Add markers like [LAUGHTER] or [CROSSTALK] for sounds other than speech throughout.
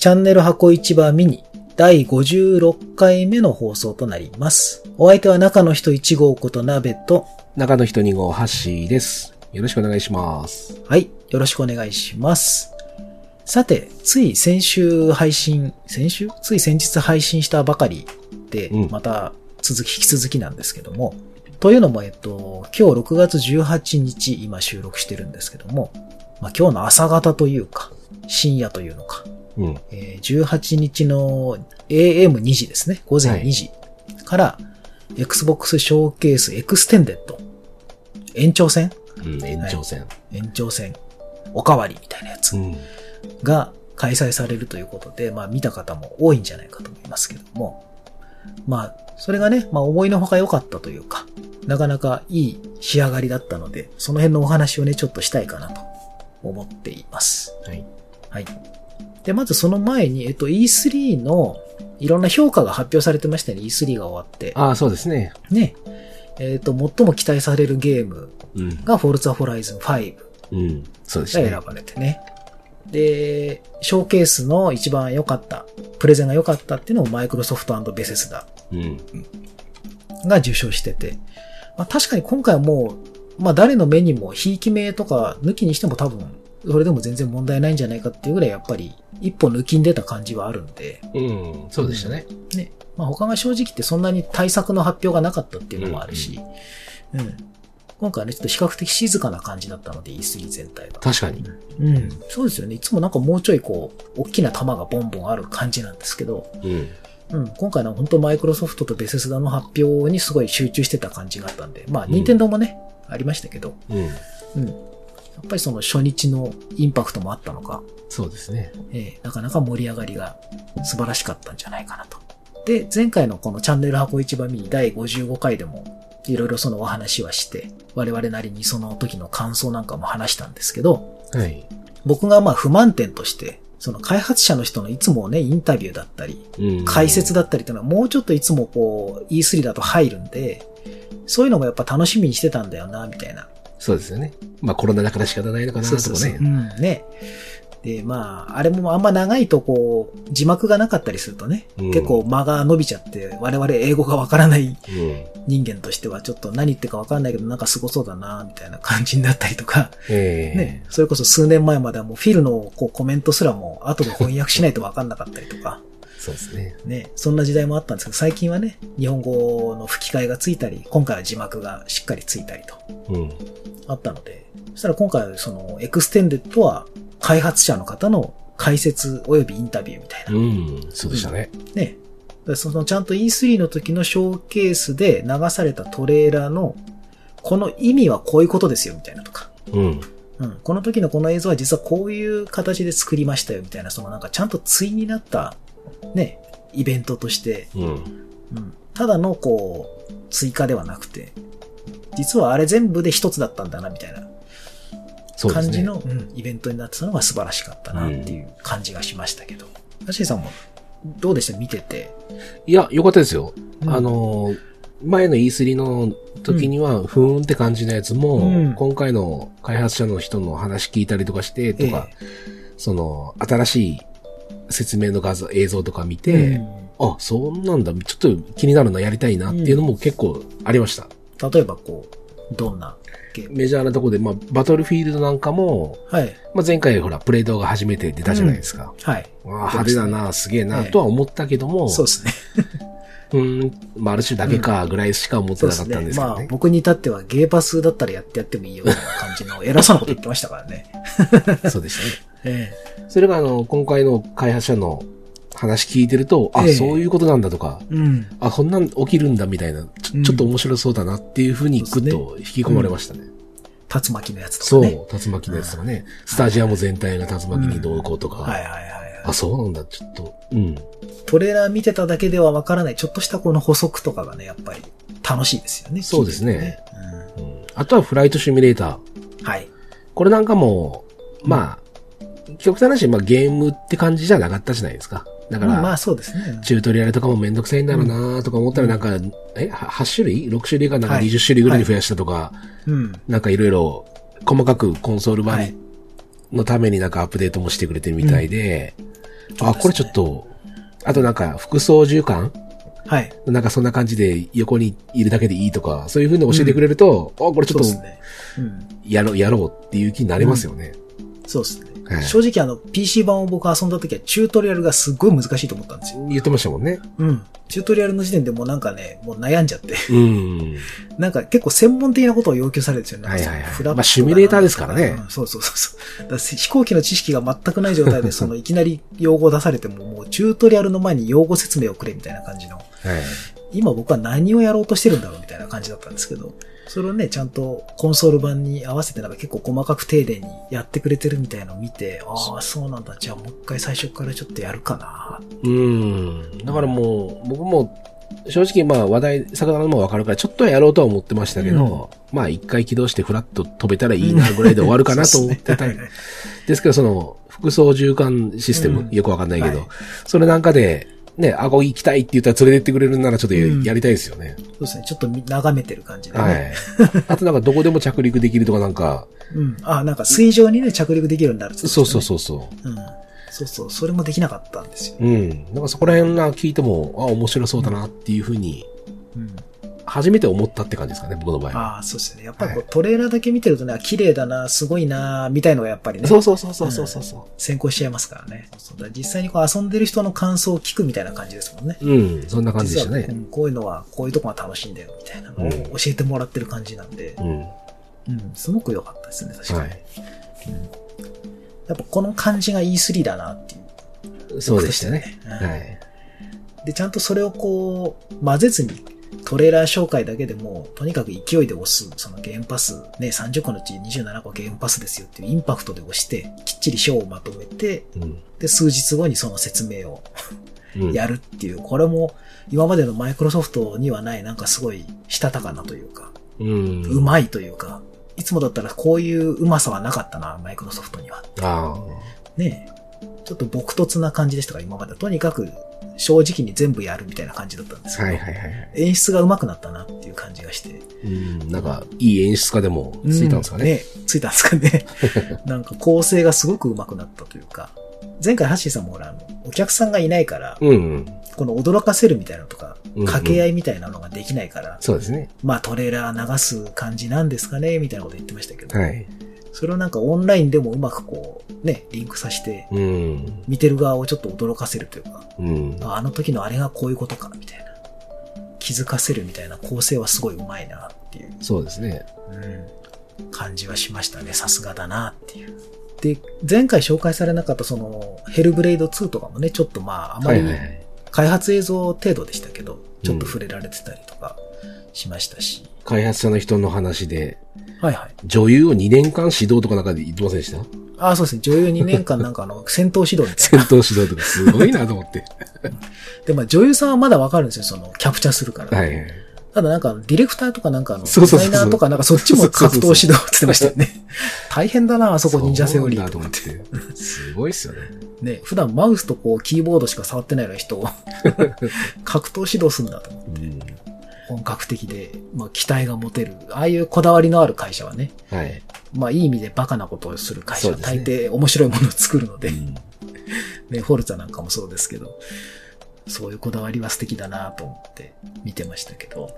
チャンネル箱市場ミニ第56回目の放送となります。お相手は中の人1号こと鍋と、中の人2号ハッシーです。よろしくお願いします。はい、よろしくお願いします。さて、つい先週配信、先週？つい先日配信したばかりで、うんまた続き、引き続きなんですけども、というのも、えっと、今日6月18日、今収録してるんですけども、まあ、今日の朝方というか、深夜というのか、うん。えー18日の AM2 時ですね。午前2時から、Xbox ショーケースエクステンデッド。延長戦うん、延長戦。延長戦。おかわりみたいなやつうん。が開催されるということで、まあ見た方も多いんじゃないかと思いますけども。まあ、それがね、まあ思いのほか良かったというか、なかなかいい仕上がりだったので、その辺のお話をね、ちょっとしたいかなと思っています。はい。はい。で、まずその前に、えっと、E3 のいろんな評価が発表されてましたね。E3 が終わって。ああ、そうですね。ね。えっと、最も期待されるゲームうん。が Forza Horizon 5うん。そうですねが選。ばれてね。で、ショーケースの一番良かった、プレゼンが良かったっていうのをマイクロソフトベセスダうん。が受賞してて。まあ、確かに今回はもう、まあ誰の目にも、ひいき目とか抜きにしても多分、それでも全然問題ないんじゃないかっていうぐらいやっぱり一歩抜きん出た感じはあるんで、うん。そうでしたね。ね。まあ他が正直言ってそんなに対策の発表がなかったっていうのもあるし、うん、今回はね、ちょっと比較的静かな感じだったので E3 全体が。確かに。うん。そうですよね。いつもなんかもうちょいこう、大きな玉がボンボンある感じなんですけど、うん。うん。今回の本当マイクロソフトとベセスダの発表にすごい集中してた感じがあったんで、まあ、任天堂もね、ありましたけど、うん。うん。やっぱりその初日のインパクトもあったのか、そうですね。えーなかなか盛り上がりが素晴らしかったんじゃないかなと。で、前回のこのチャンネル箱市場ミニ第55回でも、いろいろそのお話はして、我々なりにその時の感想なんかも話したんですけど、はい。僕がまあ不満点として、その開発者の人のいつもね、インタビューだったり、うん。解説だったりっていうのはもうちょっといつもこう E3 だと入るんで、そういうのもやっぱ楽しみにしてたんだよな、みたいな。そうですよね。まあコロナだから仕方ないのかなとかね。うん、ね。で、まあ、あれもあんま長いとこう、字幕がなかったりするとね、うん結構間が伸びちゃって、我々英語がわからないうん。人間としてはちょっと何言ってるかわかんないけどなんかすごそうだな、みたいな感じになったりとか、ええね、それこそ数年前まではもうフィルのこうコメントすらも後で翻訳しないとわかんなかったりとか、そうですね。ね、そんな時代もあったんですけど、最近はね、日本語の吹き替えがついたり、今回は字幕がしっかりついたりとうん。あったので、そしたら今回はそのエクステンデッドは開発者の方の解説及びインタビューみたいな。うん。そうでしたね。ね。でそのちゃんと E3 の時のショーケースで流されたトレーラーの、この意味はこういうことですよみたいなとか。うん。うん。この時のこの映像は実はこういう形で作りましたよみたいな、そのなんかちゃんと対になった、ね、イベントとしてうん。うんただのこう、追加ではなくて、実はあれ全部で一つだったんだな、みたいな。感じの、うんイベントになってたのが素晴らしかったな、っていう感じがしましたけど。アシーさんも、どうでした？見てて。いや、よかったですよ。うんあのー、前の E3 の時には、ふーんって感じのやつも、うん今回の開発者の人の話聞いたりとかして、とか、その、新しい説明の画像、映像とか見て、うんあ、そうなんだ、ちょっと気になるな、やりたいなっていうのも結構ありました。例えばこう、どんなメジャーなとこで、まあ、バトルフィールドなんかも、はい。まあ、前回ほら、プレイ動画初めて出たじゃないですか。はい。ああ派手だな、すげえな、ええとは思ったけども、そうですね。[LAUGHS] うーん、まあ、ある種だけか、ぐらいしか思ってなかったんで。すけどね。まあ、僕に至ってはゲーパスだったらやってやってもいいよ、みたいな感じの偉そうなこと言ってましたからね。[LAUGHS] そうでしたね。えそれがあの、今回の開発者の話聞いてると、あ、ええそういうことなんだとか、えうん。あ、こんなん起きるんだみたいな、ちうんょちょっと面白そうだなっていうふうにグッと引き込まれましたね。竜巻のやつとそう、かね。竜巻のやつとかね、スタジアム全体が竜巻にどうこうとか、はいはいはいはい。あ、そうなんだ、ちょっと、うん。トレーラー見てただけではわからない、ちょっとしたこの補足とかがね、やっぱり楽しいですよね。そうですね聞いててうんあとはフライトシミュレーター。うんはい。これなんかも、まあ、極端な話、まあゲームって感じじゃなかったじゃないですか。だから、うんまあそうですね。チュートリアルとかもめんどくさいんだろうなとか思ったらなんか、え、は8種類 ?6 種類かなんかはい20種類ぐらいに増やしたとか、うん。なんかいろいろ細かくコンソール版はいのためになんかアップデートもしてくれてるみたいで、あ、これちょっと、あとなんか、服装重感？はい。なんかそんな感じで横にいるだけでいいとか、そういう風に教えてくれると、あ、これちょっと。うん。やろう、やろうっていう気になりますよね。そうですね。はい正直あの、PC 版を僕遊んだ時はチュートリアルがすっごい難しいと思ったんですよ。言ってましたもんね。うん。チュートリアルの時点でもうなんかね、もう悩んじゃって。うん。[LAUGHS] なんか結構専門的なことを要求されるんですよね。はいはいはいフラットまあシミュレーターですからねうんそうそうそうそう。だ飛行機の知識が全くない状態で、[LAUGHS] そのいきなり用語を出されても、もうチュートリアルの前に用語説明をくれみたいな感じの。[LAUGHS] はい。今僕は何をやろうとしてるんだろうみたいな感じだったんですけど、それをね、ちゃんとコンソール版に合わせてなんか結構細かく丁寧にやってくれてるみたいなのを見て、ああ、そう。なんだ。じゃあもう一回最初からちょっとやるかな。うん。だからもう、僕も、正直まあ話題、魚のもわかるから、ちょっとはやろうとは思ってましたけど、まあ一回起動してフラッと飛べたらいいなぐらいで終わるかなと思ってたで。すけど、その、服装縦貫システム、うん。よくわかんないけど、はい。それなんかで、ね、あ、ここ行きたいって言ったら連れてってくれるならちょっとや,、うんりたいですよね。そうですね。ちょっと見眺めてる感じでね。はい。[LAUGHS] あとなんかどこでも着陸できるとかなんか、うん。あ、なんか水上にね、着陸できるようになるってことそうそうそうそう。うん。そうそう、それもできなかったんですよ。うん。なんかそこら辺が聞いても、あ、面白そうだなっていうふうに、うん。初めて思ったって感じですかね、僕の場合は。ああ、そうですね。やっぱりこう、はいトレーラーだけ見てるとね、あ綺麗だな、すごいな、みたいのがやっぱりね、そうそうそうそうそうそうそ先行しちゃいますからね。そうだから実際にこう遊んでる人の感想を聞くみたいな感じですもんね。う。うん、そんな感じでしたね。うんこういうのは、こういうとこが楽しいんだよ、みたいなのを教えてもらってる感じなんで、うん。うん、すごく良かったですね、確かに。はい。やっぱこの感じが E3 だなっていう。そうでしたね。うんはい。で、ちゃんとそれをこう、混ぜずに、トレーラー紹介だけでも、とにかく勢いで押す、そのゲームパス、ね、30個のうち27個ゲームパスですよっていうインパクトで押して、きっちり章をまとめて、うん。で、数日後にその説明をうん。やるっていう、これも今までのマイクロソフトにはない、なんかすごいしたたかなというか、うん。うまいというか、いつもだったらこういううまさはなかったな、マイクロソフトには。あねえちょっと朴突な感じでしたから、今までは。とにかく正直に全部やるみたいな感じだったんですあ。けど、はいはいはいはい。演出が上手くなったなっていう感じがして。うん。なんか、いい演出家でもついたんですかね？うついたんですかね。[LAUGHS] なんか構成がすごく上手くなったというか、前回ハッシーさんもほら、あの、お客さんがいないから、うん。この驚かせるみたいなのとかうんうん、掛け合いみたいなのができないから、そうですね。まあトレーラー流す感じなんですかね、みたいなこと言ってましたけど、はい。それをなんかオンラインでもうまくこう、ね、リンクさせて、うん。見てる側をちょっと驚かせるというか、うん。ああの時のあれがこういうことか、みたいな。気づかせるみたいな構成はすごい上手いなっていう、そうですね。うん、感じはしましたね。さすがだなっていう。で、前回紹介されなかったその、ヘルブレイド2とかもね、ちょっとまあ、あまり。開発映像程度でしたけど、ちょっと触れられてたりとかしましたし。開発者の人の話で、はいはい。女優を2年間指導とかなんかで言ってませんでした？ああ、そうですね。女優2年間なんかあの、[LAUGHS] 戦闘指導みたい戦闘指導とかすごいなと思って。な。[LAUGHS] で、まあ女優さんはまだわかるんですよ。その、キャプチャーするから。はいはい。ただなんか、ディレクターとかなんかあの、デそうそうそうそうザイナーとかなんかそっちも格闘指導って言ってましたよね。[LAUGHS] 大変だな、あそこ忍者セオリーとと思っ思って。て。すごいっすよね。ね、普段マウスとこう、キーボードしか触ってないような人を、格闘指導するんだと思って。うん。本格的で、まあ期待が持てる。ああいうこだわりのある会社はね、はい。まあいい意味でバカなことをする会社は大抵面白いものを作るので、うん [LAUGHS] ね、フォルツァなんかもそうですけど、そういうこだわりは素敵だなと思って見てましたけど。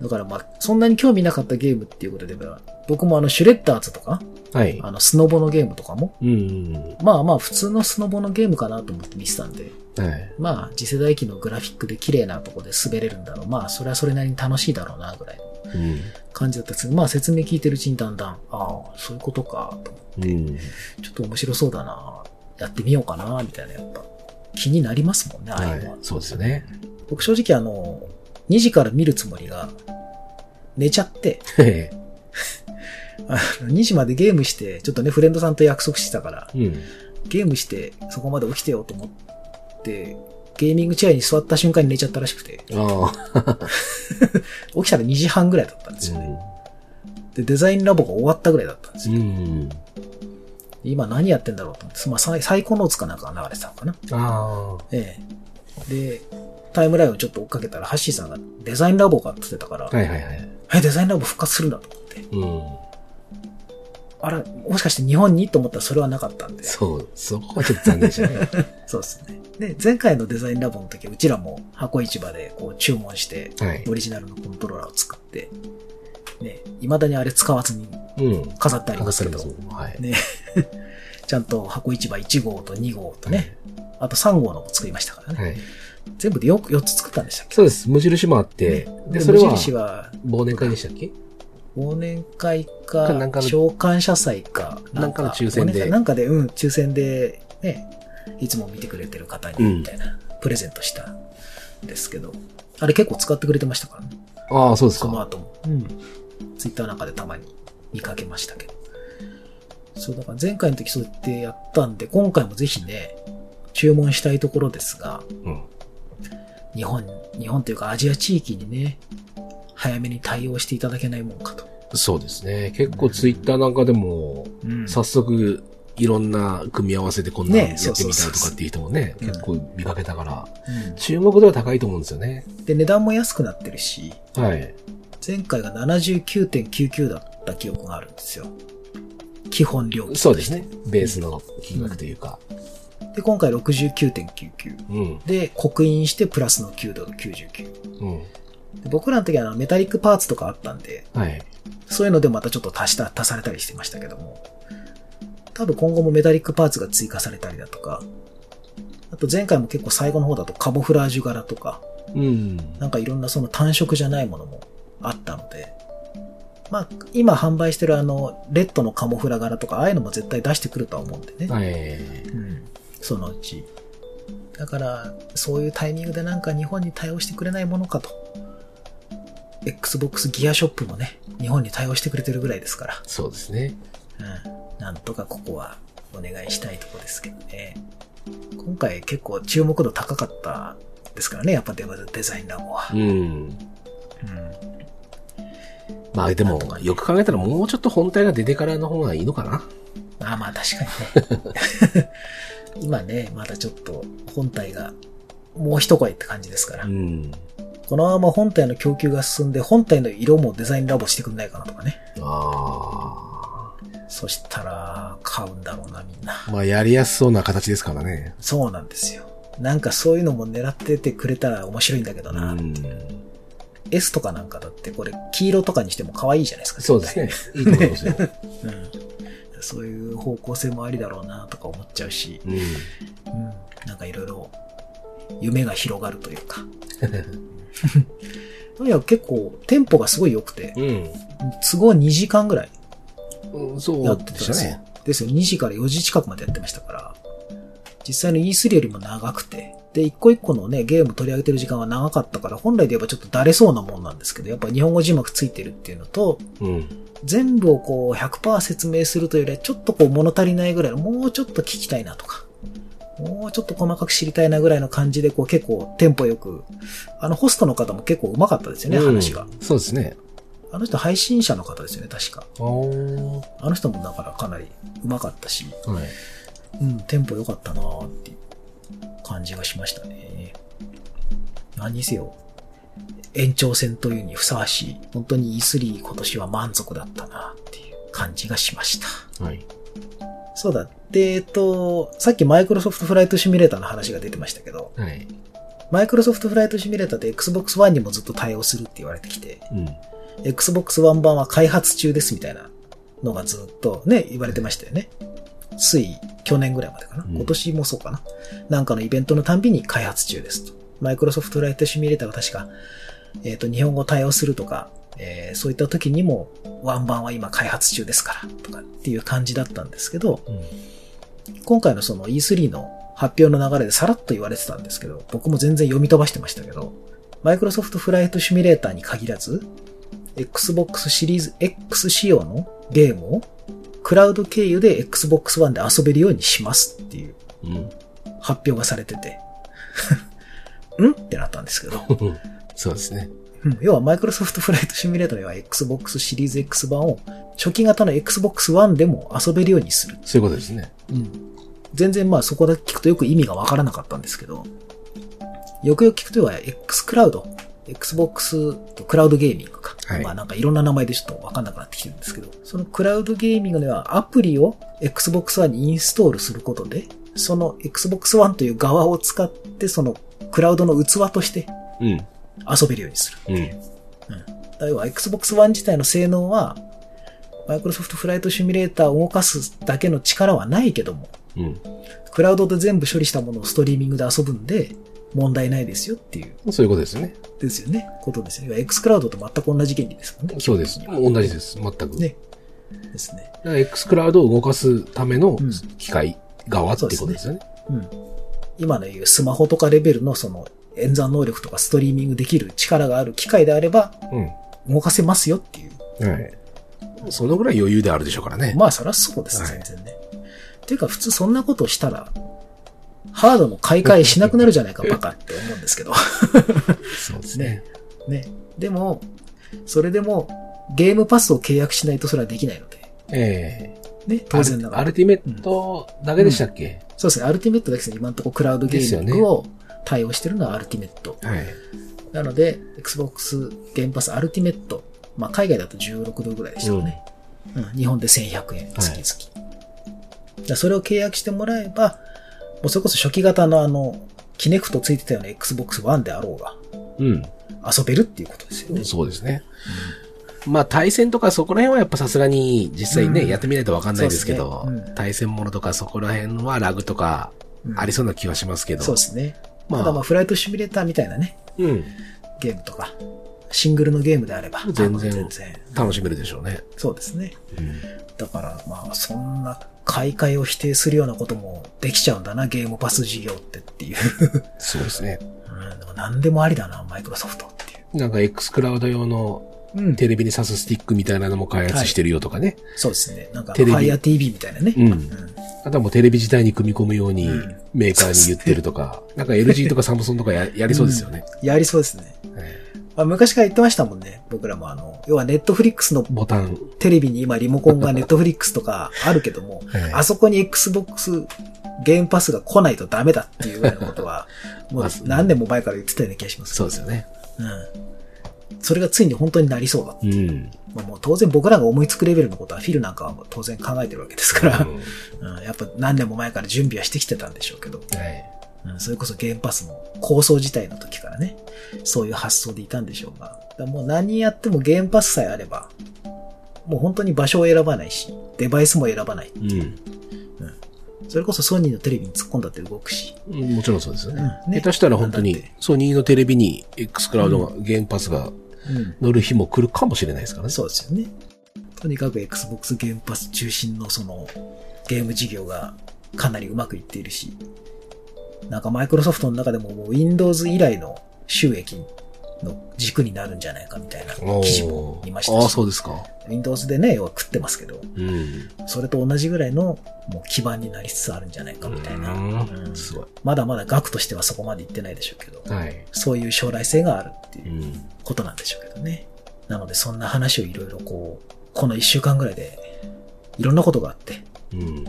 だからまあ、そんなに興味なかったゲームっていうことで言えば、僕もあの、シュレッダーズとか、はい。あの、スノボのゲームとかも、うん。まあまあ、普通のスノボのゲームかなと思って見てたんで、はい。まあ、次世代機のグラフィックで綺麗なとこで滑れるんだろう。まあ、それはそれなりに楽しいだろうな、ぐらいのうん。感じだったんですけど、まあ、説明聞いてるうちにだんだん、ああ、そういうことか、と思って、うん。ちょっと面白そうだな、やってみようかな、みたいな、やっぱ、気になりますもんね、ああいうのは。はい。そうですよね。僕正直あの、2時から見るつもりが、寝ちゃって、は [LAUGHS] いあの2時までゲームして、ちょっとね、フレンドさんと約束してたから、うん。ゲームして、そこまで起きてようと思って、ゲーミングチェアに座った瞬間に寝ちゃったらしくて。[LAUGHS] 起きたら2時半ぐらいだったんですよね。で、デザインラボが終わったぐらいだったんですよ。うん。今何やってんだろうと思って、まあ、サイコノーツかなんかが流れてたのかな。ええ。で、タイムラインをちょっと追っかけたら、ハッシーさんがデザインラボがってたから、はいはいはい。え、デザインラボ復活するんだと思って。うん。あら、もしかして日本に？と思ったらそれはなかったんで。そう、そこはちょっと残念でしたね。[LAUGHS] そうですね。で、前回のデザインラボの時、うちらも箱市場でこう注文して、はいオ。リジナルのコントローラーを作って、ね、未だにあれ使わずにうん。飾ってありますけど、わかりますはい。ね、[LAUGHS] ちゃんと箱市場1号と2号とね、あと3号のも作りましたからね。はい。全部で 4, 4つ作ったんでしたっけ？そうです。無印もあって、で、で、それは忘年会でしたっけ？忘年会かかなんか、の召喚者祭か、なんかの抽選でなんかで、うん、抽選で、ね、いつも見てくれてる方に、みたいな、プレゼントしたんですけど、あれ結構使ってくれてましたからね。ああ、そうですか。その後も。うん。ツイッターなんかでたまに見かけましたけど。そう、だから前回の時そうやってやったんで、今回もぜひね、注文したいところですが、うん。日本、日本というかアジア地域にね、早めに対応していただけないもんかと。そうですね。結構ツイッターなんかでも、うん早速、いろんな組み合わせでこんなのやねってみたいとかっていう人もね、うん結構見かけたから、うん注目度は高いと思うんですよね。で、値段も安くなってるし、はい。前回が79.99だった記憶があるんですよ。基本料金。そうですね。ベースの金額というか。で、今回69.99。うん。で、刻印してプラスの9ドル99。うん。で僕らの時はあのメタリックパーツとかあったんで、はい。そういうのでまたちょっと足した、足されたりしてましたけども、多分今後もメタリックパーツが追加されたりだとか、あと前回も結構最後の方だとカモフラージュ柄とか、うん。なんかいろんなその単色じゃないものもあったので、まあ、今販売してるあの、レッドのカモフラ柄とか、ああいうのも絶対出してくるとは思うんでね。はい。うん。そのうち。だから、そういうタイミングでなんか日本に対応してくれないものかと。Xbox ギアショップもね、日本に対応してくれてるぐらいですから。そうですね。うん。なんとかここはお願いしたいとこですけどね。今回結構注目度高かったですからね、やっぱデザインラボは。うん。うん。まあでもよく考えたらもうちょっと本体が出てからの方がいいのかな。まあまあ確かにね。[LAUGHS] 今ね、まだちょっと本体がもう一声って感じですから。うん。このまま本体の供給が進んで、本体の色もデザインラボしてくんないかなとかね。あそしたら、買うんだろうな、みんな。あ。まあやりやすそうな形ですからね。そうなんですよ。なんかそういうのも狙っててくれたら面白いんだけどうな。ん。S とかなんかだってこれ黄色とかにしても可愛いじゃないですか。そうですね。いいと思いますよ。うん。そういう方向性もありだろうなとか思っちゃうし、うん。うん。なんかいろいろ夢が広がるというか。とにかく結構テンポがすごい良くて、うん。都合2時間ぐらいうんそやってたんですよ。したね。ですよ。2時から4時近くまでやってましたから。実際の E3 よりも長くて。で、一個一個のね、ゲーム取り上げてる時間は長かったから、本来で言えばちょっとだれそうなもんなんですけど、やっぱ日本語字幕ついてるっていうのと、うん。全部をこう100%説明するというよりは、ちょっとこう物足りないぐらいの、もうちょっと聞きたいなとか、もうちょっと細かく知りたいなぐらいの感じで、こう結構テンポよく、あのホストの方も結構上手かったですよね、話が。うんそうですね。あの人配信者の方ですよね、確か。あの人もだからかなり上手かったし、はい。うん、テンポ良かったなーっていう感じがしましたね。何にせよ、延長戦というにふさわしい、本当に E3 今年は満足だったなっていう感じがしました。はい。そうだ。で、えっと、さっきマイクロソフトフライトシミュレーターの話が出てましたけど、はい。マイクロソフトフライトシミュレーターって Xbox One にもずっと対応するって言われてきて、うん。Xbox One 版は開発中ですみたいなのがずっとね、言われてましたよね。つい去年ぐらいまでかな。うん今年もそうかな。なんかのイベントのたんびに開発中ですと。マイクロソフトフライトシミュレーターが確か、えっ、と、日本語対応するとか、えーそういった時にも、ワン版は今開発中ですから、とかっていう感じだったんですけど、うん。今回のその E3 の発表の流れでさらっと言われてたんですけど、僕も全然読み飛ばしてましたけど、マイクロソフトフライトシミュレーターに限らず、Xbox シリーズ X 仕様のゲームをクラウド経由で Xbox One で遊べるようにしますっていううん。発表がされてて、[LAUGHS] ん？ってなったんですけど、[LAUGHS] そうですね。うん要はマイクロソフトフライトシミュレーターでは Xbox シリーズ X 版を初期型の Xbox One でも遊べるようにするそういうことですね。うん。全然まあそこだけ聞くとよく意味がわからなかったんですけど、よくよく聞くとは X クラウド、Xbox とクラウドゲーミングか。はいまあなんかいろんな名前でちょっとわかんなくなってきてるんですけど、そのクラウドゲーミングではアプリを Xbox One にインストールすることで、その Xbox One という側を使って、そのクラウドの器としてうん。遊べるようにする。うん。だから要は Xbox One 自体の性能は、Microsoft フライトシミュレーターを動かすだけの力はないけども、うん。クラウドで全部処理したものをストリーミングで遊ぶんで、問題ないですよっていう、そういうことですよね。ですよね。ことですよね。X クラウドと全く同じ原理ですもんね。そうです。同じです。全く。ね。ですね。だから X クラウドを動かすためのうん機械側っていうことですよね。うん。今の言うスマホとかレベルのその演算能力とかストリーミングできる力がある機械であれば動かせますよっていう。うん。はい。そのぐらい余裕であるでしょうからね。まあそりゃそうです、はい全然ね。っていうか普通そんなことをしたら、ハードの買い替えしなくなるじゃないか、バカって思うんですけど。[LAUGHS] そうですね。ね。でも、それでもゲームパスを契約しないとそれはできないので。ええね、当然ながら。アルティメットだけでしたっけ、そうですね、アルティメットだけですね。今のところクラウドゲーミングを対応してるのはアルティメット。はい。なので、Xbox ゲームパスアルティメット。まあ、海外だと16ドルぐらいでしたかね。うん、日本で1100円、月々。じゃあそれを契約してもらえば、もうそれこそ初期型のあの、キネクトついてたような Xbox One であろうが、うん。遊べるっていうことですよね。そうですね。まあ対戦とかそこら辺はやっぱさすがに実際ね、うんやってみないとわかんないですけど、ねうん対戦ものとかそこら辺はラグとかうんありそうな気はしますけど。そうですね。まあただまあ、フライトシミュレーターみたいなね、うん。ゲームとか、シングルのゲームであれば、全然全然。楽しめるでしょうね。そうですね。うん。だからまあ、そんな買い替えを否定するようなこともできちゃうんだな、ゲームパス事業ってっていう。そうですね。うん、でも何でもありだな、マイクロソフトっていう。なんか X クラウド用のうんテレビに挿すスティックみたいなのも開発してるよとかね。そうですね。なんか、テレビ Fire TV みたいなね。うんうんあとはもうテレビ自体に組み込むようにうんメーカーに言ってるとか、なんか LG とかサムソンとかややりそうですよね。やりそうですね。えまあ、昔から言ってましたもんね。僕らもあの、要はネットフリックスのえボタン。テレビに今リモコンがネットフリックスとかあるけども、ええあそこに Xbox ゲームパスが来ないとダメだっていうようなことは、[LAUGHS] もうまあ何年も前から言ってたような気がします。そうですよね。うん。それがついに本当になりそうだ。うん。まあ、もう当然僕らが思いつくレベルのことはフィルなんかはもう当然考えてるわけですから、うんうん、やっぱ何年も前から準備はしてきてたんでしょうけど、はい。うん、それこそゲームパスの構想自体の時からね、そういう発想でいたんでしょうが、もう何やってもゲームパスさえあれば、もう本当に場所を選ばないし、デバイスも選ばない。うん。それこそソニーのテレビに突っ込んだって動くし、うんもちろんそうですよね。うんね下手したら本当にソニーのテレビに X クラウドが、ゲームパスがうん、乗る日も来るかもしれないですからね。そうですよね。とにかく Xbox ゲームパス中心のそのゲーム事業がかなりうまくいっているし、なんかマイクロソフトの中でももう Windows 以来の収益の軸になるんじゃないかみたいな記事も見ましたああ、し、そうですか。Windows でね、要は食ってますけど、うん。それと同じぐらいのもう基盤になりつつあるんじゃないかみたいな。うんうんすごい。まだまだ額としてはそこまでいってないでしょうけど、はい。そういう将来性があるっていううん。ことなんでしょうけどね。なのでそんな話をいろいろこう、この一週間ぐらいでいろんなことがあって、うん。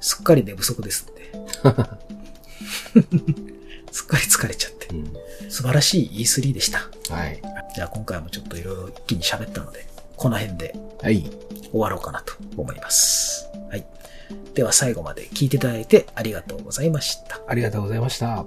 すっかり寝不足ですって。[LAUGHS] すっかり疲れちゃって。うん素晴らしい E3 でした。はい。じゃあ今回もちょっといろいろ一気に喋ったので、この辺ではい。終わろうかなと思います。はい。では最後まで聞いていただいてありがとうございました。ありがとうございました。